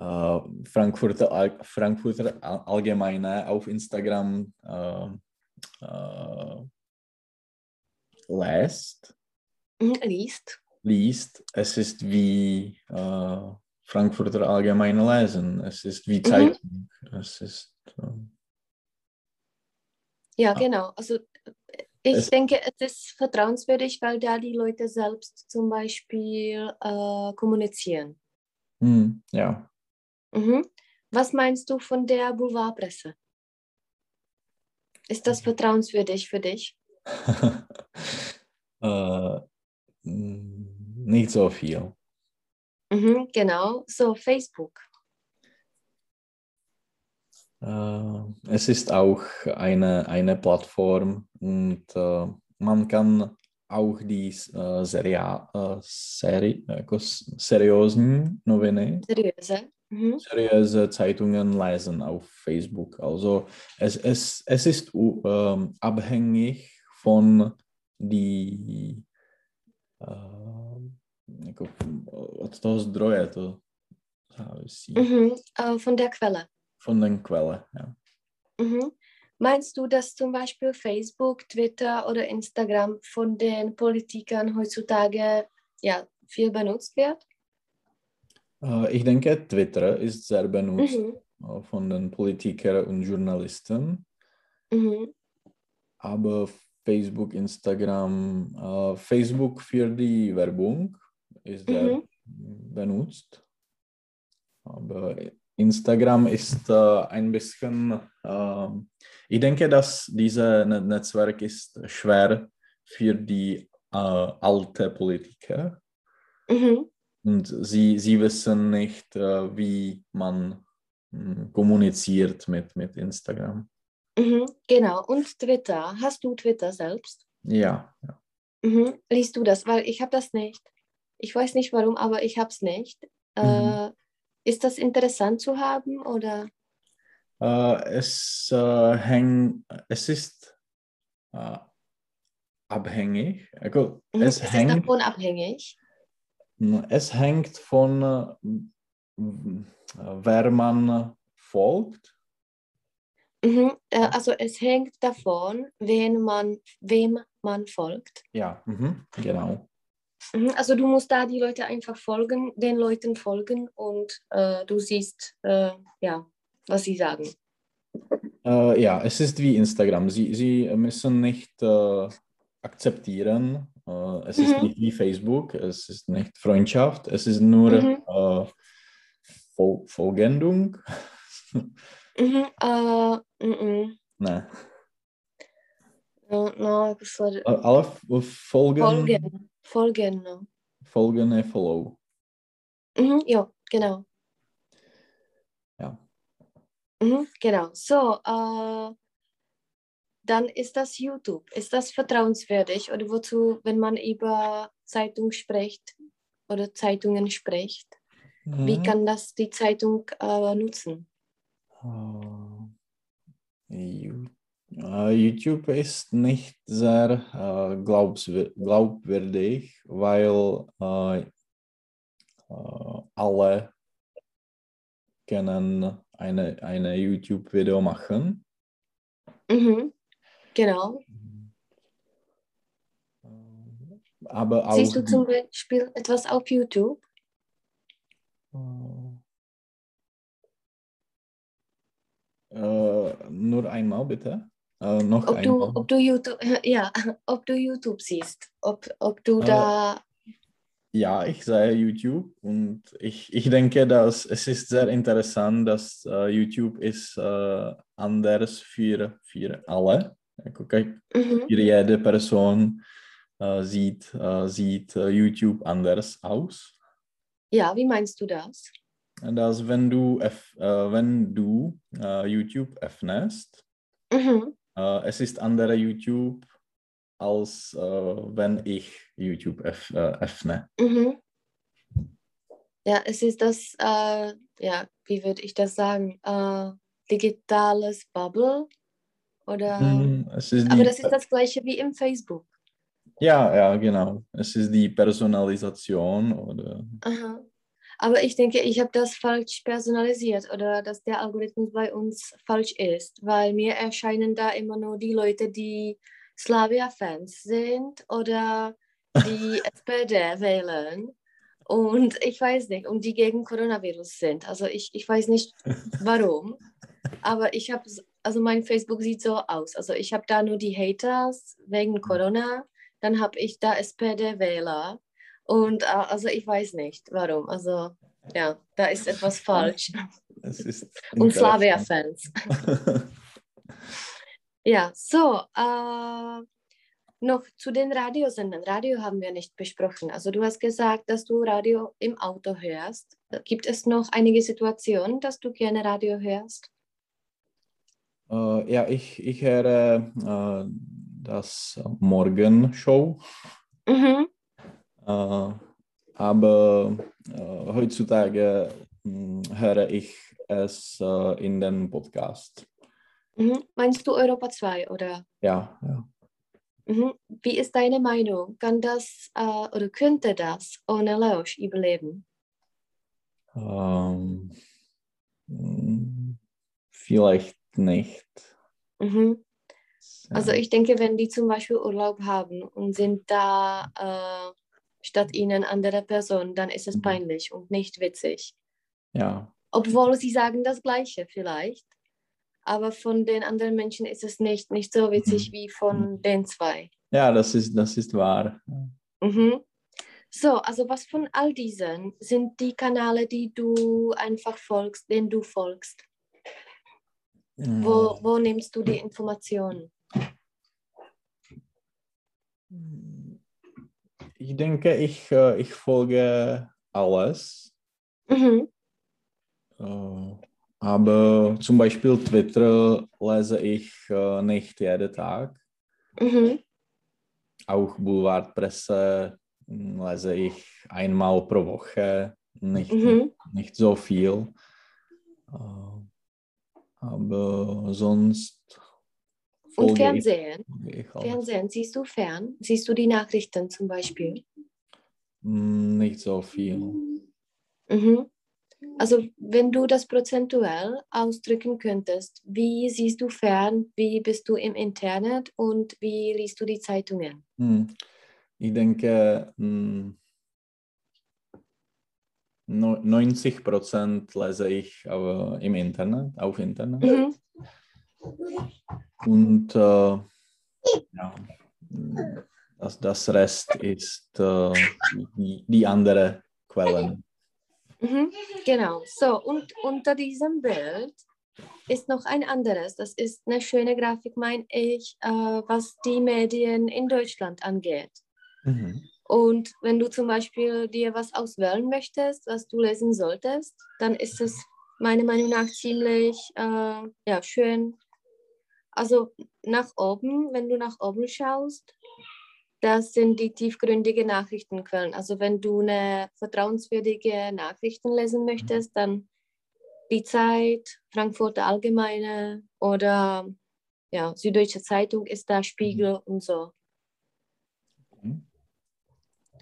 äh, Frankfurter, Frankfurter All- Allgemeine auf Instagram äh, äh, lässt, Mhm, Liest. liest, es ist wie äh, Frankfurter Allgemeine lesen, es ist wie Mhm. Zeitung, es ist äh, Ja, Ah. genau. Also ich Es- denke, es ist vertrauenswürdig, weil da die Leute selbst zum Beispiel äh, kommunizieren. hm, ja. Mhm. Was meinst du von der Boulevardpresse? Ist das vertrauenswürdig für dich? äh, nicht so viel. Mhm, genau. So, Facebook. Äh, es ist auch eine, eine Plattform und äh, man kann auch die äh, seria, äh, seri, jako s- seriózní noviny Seriöse. Mhm. seriöse Zeitungen lesen auf Facebook. Also es, es, es ist ähm, abhängig von die jako, od toho zdroje to závisí. Mhm, von der Quelle. Von der Quelle, ja. Mhm. Meinst du, dass zum Beispiel Facebook, Twitter oder Instagram von den Politikern heutzutage ja, viel benutzt wird? Äh, ich denke, Twitter ist sehr benutzt mhm. Äh, von den Politikern und Journalisten. Mhm. Aber Facebook, Instagram, uh, Facebook für die Werbung ist sehr mhm. benutzt. Aber Instagram ist ein bisschen, ich denke, dass dieses Netzwerk ist schwer für die alte Politiker. Mhm. Und sie, sie wissen nicht, wie man hm, kommuniziert mit, mit Instagram. Mhm, genau. Und Twitter. Hast du Twitter selbst? Ja. ja. Mhm. Liest du das? Weil ich habe das nicht. Ich weiß nicht warum, aber ich habe es nicht. Mhm. Äh, ist das interessant zu haben oder? Äh, es, äh, häng, es ist äh, abhängig. Also, mhm. es ist hängt, davon abhängig? Es hängt von, äh, wer man folgt Mhm, äh, also es hängt davon, wen man, wem man folgt. Ja, mhm, genau. Mhm, also du musst da die Leute einfach folgen, den Leuten folgen und äh, du siehst, äh, ja, was sie sagen. Äh, ja, es ist wie Instagram. Sie, sie müssen nicht äh, akzeptieren. Äh, es ist mhm. nicht wie Facebook. Es ist nicht Freundschaft. Es ist nur mhm. Fol Folgendung. Mhm, uh, mm Ne. No, no, sorry. Ale folgen. Folgen. Folgen, no. Folgen är follow. Mhm, ja, genau. Ja. Mhm, genau. So, uh, dann ist das YouTube. Ist das vertrauenswürdig oder wozu, wenn man über Zeitung spricht oder Zeitungen spricht? Mhm. Wie kann das die Zeitung uh, nutzen? YouTube ist nicht sehr äh, glaubwürdig, weil äh, äh, alle können eine, eine YouTube-Video machen. Mhm. Genau. Aber Siehst du zum Beispiel etwas auf YouTube? Äh, nur einmal bitte. Äh, noch ob einmal. Du, ob du YouTube, ja, ob du YouTube siehst, ob, ob du äh, da. Ja, ich sehe YouTube und ich, ich denke, dass es ist sehr interessant, dass uh, YouTube ist uh, anders für, für alle. Okay. Mhm. Jede Person uh, sieht, sieht YouTube anders aus. Ja, wie meinst du das? dass wenn du, äh, wenn du äh, YouTube öffnest, mhm. äh, es ist andere YouTube, als äh, wenn ich YouTube öff äh, öffne. Mhm. Ja, es ist das, äh, ja, wie würde ich das sagen, digitales Bubble oder? Mhm, aber das ist das gleiche wie im Facebook. Ja, ja, genau. Es ist die Personalisation oder. Aha. Aber ich denke, ich habe das falsch personalisiert oder dass der Algorithmus bei uns falsch ist, weil mir erscheinen da immer nur die Leute, die Slavia-Fans sind oder die SPD wählen. Und ich weiß nicht, und die gegen Coronavirus sind. Also ich, ich weiß nicht warum. Aber ich habe, also mein Facebook sieht so aus. Also ich habe da nur die Haters wegen mhm. Corona. Dann habe ich da SPD-Wähler und äh, also ich weiß nicht, warum. Also ja, da ist etwas falsch. Es ist Und Slavia-Fans. ja, so. Äh, noch zu den Radiosendern. Radio haben wir nicht besprochen. Also du hast gesagt, dass du Radio im Auto hörst. Gibt es noch einige Situationen, dass du gerne Radio hörst? Uh, ja, ich, ich höre uh, das Morgenshow. Mhm. Äh, aber äh, heutzutage hm, höre ich es äh, in den Podcast. Mhm. Meinst du Europa 2 oder? Ja, ja. Mhm. Wie ist deine Meinung? Kann das äh, oder könnte das ohne Lausch überleben? Ähm, vielleicht nicht. Mhm. Also ich denke, wenn die zum Beispiel Urlaub haben und sind da äh, statt ihnen andere Personen, dann ist es mhm. peinlich und nicht witzig. Ja. Obwohl sie sagen das Gleiche vielleicht, aber von den anderen Menschen ist es nicht, nicht so witzig mhm. wie von mhm. den zwei. Ja, das ist, das ist wahr. Mhm. So, also was von all diesen sind die Kanäle, die du einfach folgst, denen du folgst? Wo, wo nimmst du die Informationen? Ich denke, ich, äh, ich folge alles. Mhm. Äh, aber zum Beispiel Twitter lese ich äh, nicht jeden Tag. Mhm. Auch Boulevardpresse hm, lese ich einmal pro Woche, nicht, mhm. nicht so viel. Aber sonst. Und Fernsehen? Fernsehen, siehst du fern? Siehst du die Nachrichten zum Beispiel? Hm, nicht so viel. Mhm. Also wenn du das prozentuell ausdrücken könntest, wie siehst du fern, wie bist du im Internet und wie liest du die Zeitungen? Hm. Ich denke, 90 hm, Prozent lese ich aber im Internet, auf Internet. Mhm. Und äh, ja, das, das Rest ist äh, die, die andere Quellen. Mhm, genau. So, und unter diesem Bild ist noch ein anderes. Das ist eine schöne Grafik, meine ich, äh, was die Medien in Deutschland angeht. Mhm. Und wenn du zum Beispiel dir was auswählen möchtest, was du lesen solltest, dann ist es meiner Meinung nach ziemlich äh, ja, schön. Also nach oben, wenn du nach oben schaust, das sind die tiefgründigen Nachrichtenquellen. Also wenn du eine vertrauenswürdige Nachrichten lesen möchtest, dann die Zeit, Frankfurter Allgemeine oder ja, Süddeutsche Zeitung ist da Spiegel mhm. und so.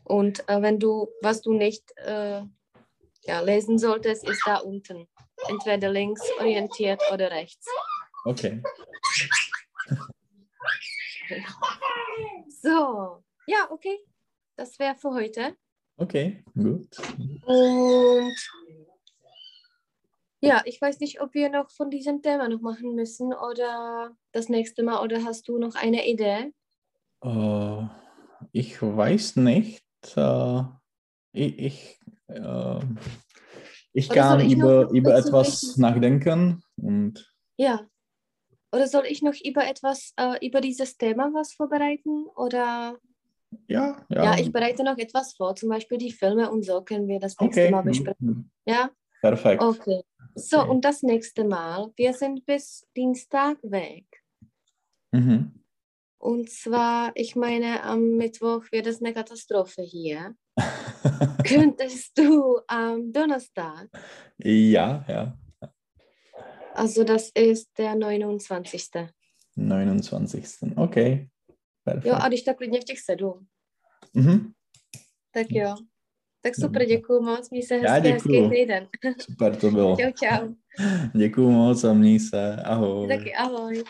Und äh, wenn du, was du nicht äh, ja, lesen solltest, ist da unten. Entweder links orientiert oder rechts. Okay. So, ja, okay. Das wäre für heute. Okay, gut. Und ja, ich weiß nicht, ob wir noch von diesem Thema noch machen müssen oder das nächste Mal oder hast du noch eine Idee? Uh, ich weiß nicht. Uh, ich ich, uh, ich kann ich über, über etwas nachdenken und ja. Oder soll ich noch über etwas, äh, über dieses Thema was vorbereiten? Oder? Ja, ja. Ja, ich bereite noch etwas vor, zum Beispiel die Filme und so können wir das nächste okay. Mal besprechen. Ja? Perfekt. Okay. So, okay. und das nächste Mal, wir sind bis Dienstag weg. Mhm. Und zwar, ich meine, am Mittwoch wird es eine Katastrophe hier. Könntest du am Donnerstag? Ja, ja. Also das ist der 29. 29. Okay. Perfekt. Jo, a když tak klidně v těch sedm. Mhm. Tak jo. Tak super, děkuji moc, měj se hezky, hezký týden. Super to bylo. čau, čau. Děkuji moc a měj se, ahoj. Taky ahoj.